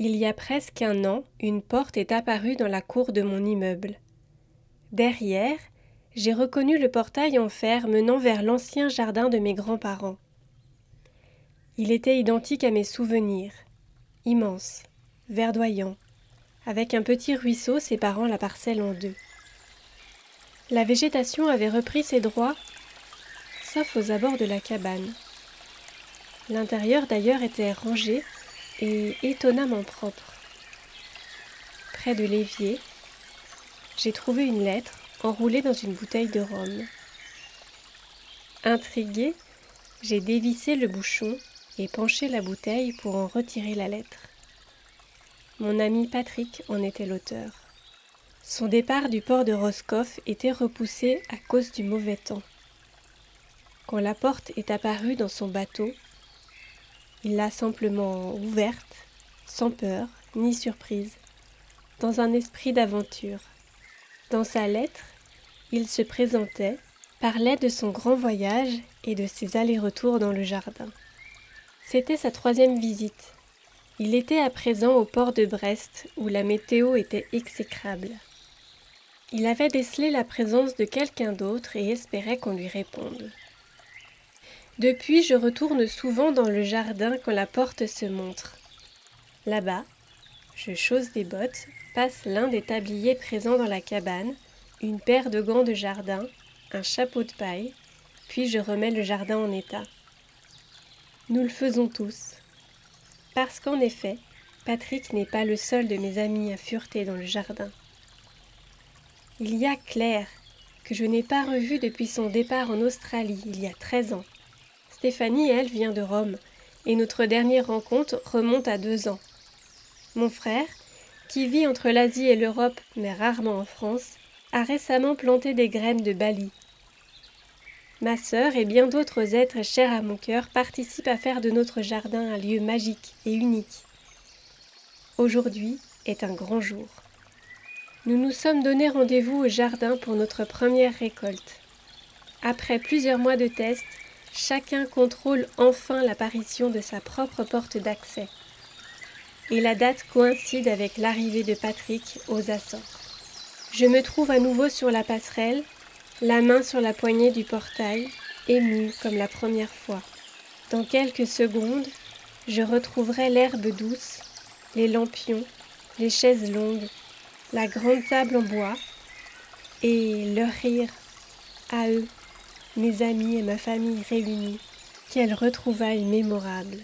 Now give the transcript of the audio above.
Il y a presque un an, une porte est apparue dans la cour de mon immeuble. Derrière, j'ai reconnu le portail en fer menant vers l'ancien jardin de mes grands-parents. Il était identique à mes souvenirs, immense, verdoyant, avec un petit ruisseau séparant la parcelle en deux. La végétation avait repris ses droits, sauf aux abords de la cabane. L'intérieur d'ailleurs était rangé et étonnamment propre. Près de l'évier, j'ai trouvé une lettre enroulée dans une bouteille de rhum. Intrigué, j'ai dévissé le bouchon et penché la bouteille pour en retirer la lettre. Mon ami Patrick en était l'auteur. Son départ du port de Roscoff était repoussé à cause du mauvais temps. Quand la porte est apparue dans son bateau, il l'a simplement ouverte, sans peur ni surprise, dans un esprit d'aventure. Dans sa lettre, il se présentait, parlait de son grand voyage et de ses allers-retours dans le jardin. C'était sa troisième visite. Il était à présent au port de Brest où la météo était exécrable. Il avait décelé la présence de quelqu'un d'autre et espérait qu'on lui réponde. Depuis, je retourne souvent dans le jardin quand la porte se montre. Là-bas, je chausse des bottes, passe l'un des tabliers présents dans la cabane, une paire de gants de jardin, un chapeau de paille, puis je remets le jardin en état. Nous le faisons tous. Parce qu'en effet, Patrick n'est pas le seul de mes amis à fureter dans le jardin. Il y a Claire, que je n'ai pas revue depuis son départ en Australie il y a treize ans. Stéphanie, elle, vient de Rome, et notre dernière rencontre remonte à deux ans. Mon frère, qui vit entre l'Asie et l'Europe, mais rarement en France, a récemment planté des graines de Bali. Ma sœur et bien d'autres êtres chers à mon cœur participent à faire de notre jardin un lieu magique et unique. Aujourd'hui est un grand jour. Nous nous sommes donné rendez-vous au jardin pour notre première récolte. Après plusieurs mois de tests, chacun contrôle enfin l'apparition de sa propre porte d'accès. Et la date coïncide avec l'arrivée de Patrick aux Açores. Je me trouve à nouveau sur la passerelle, la main sur la poignée du portail, émue comme la première fois. Dans quelques secondes, je retrouverai l'herbe douce, les lampions, les chaises longues, la grande table en bois, et leur rire à eux mes amis et ma famille réunis. Quelle retrouvaille mémorable.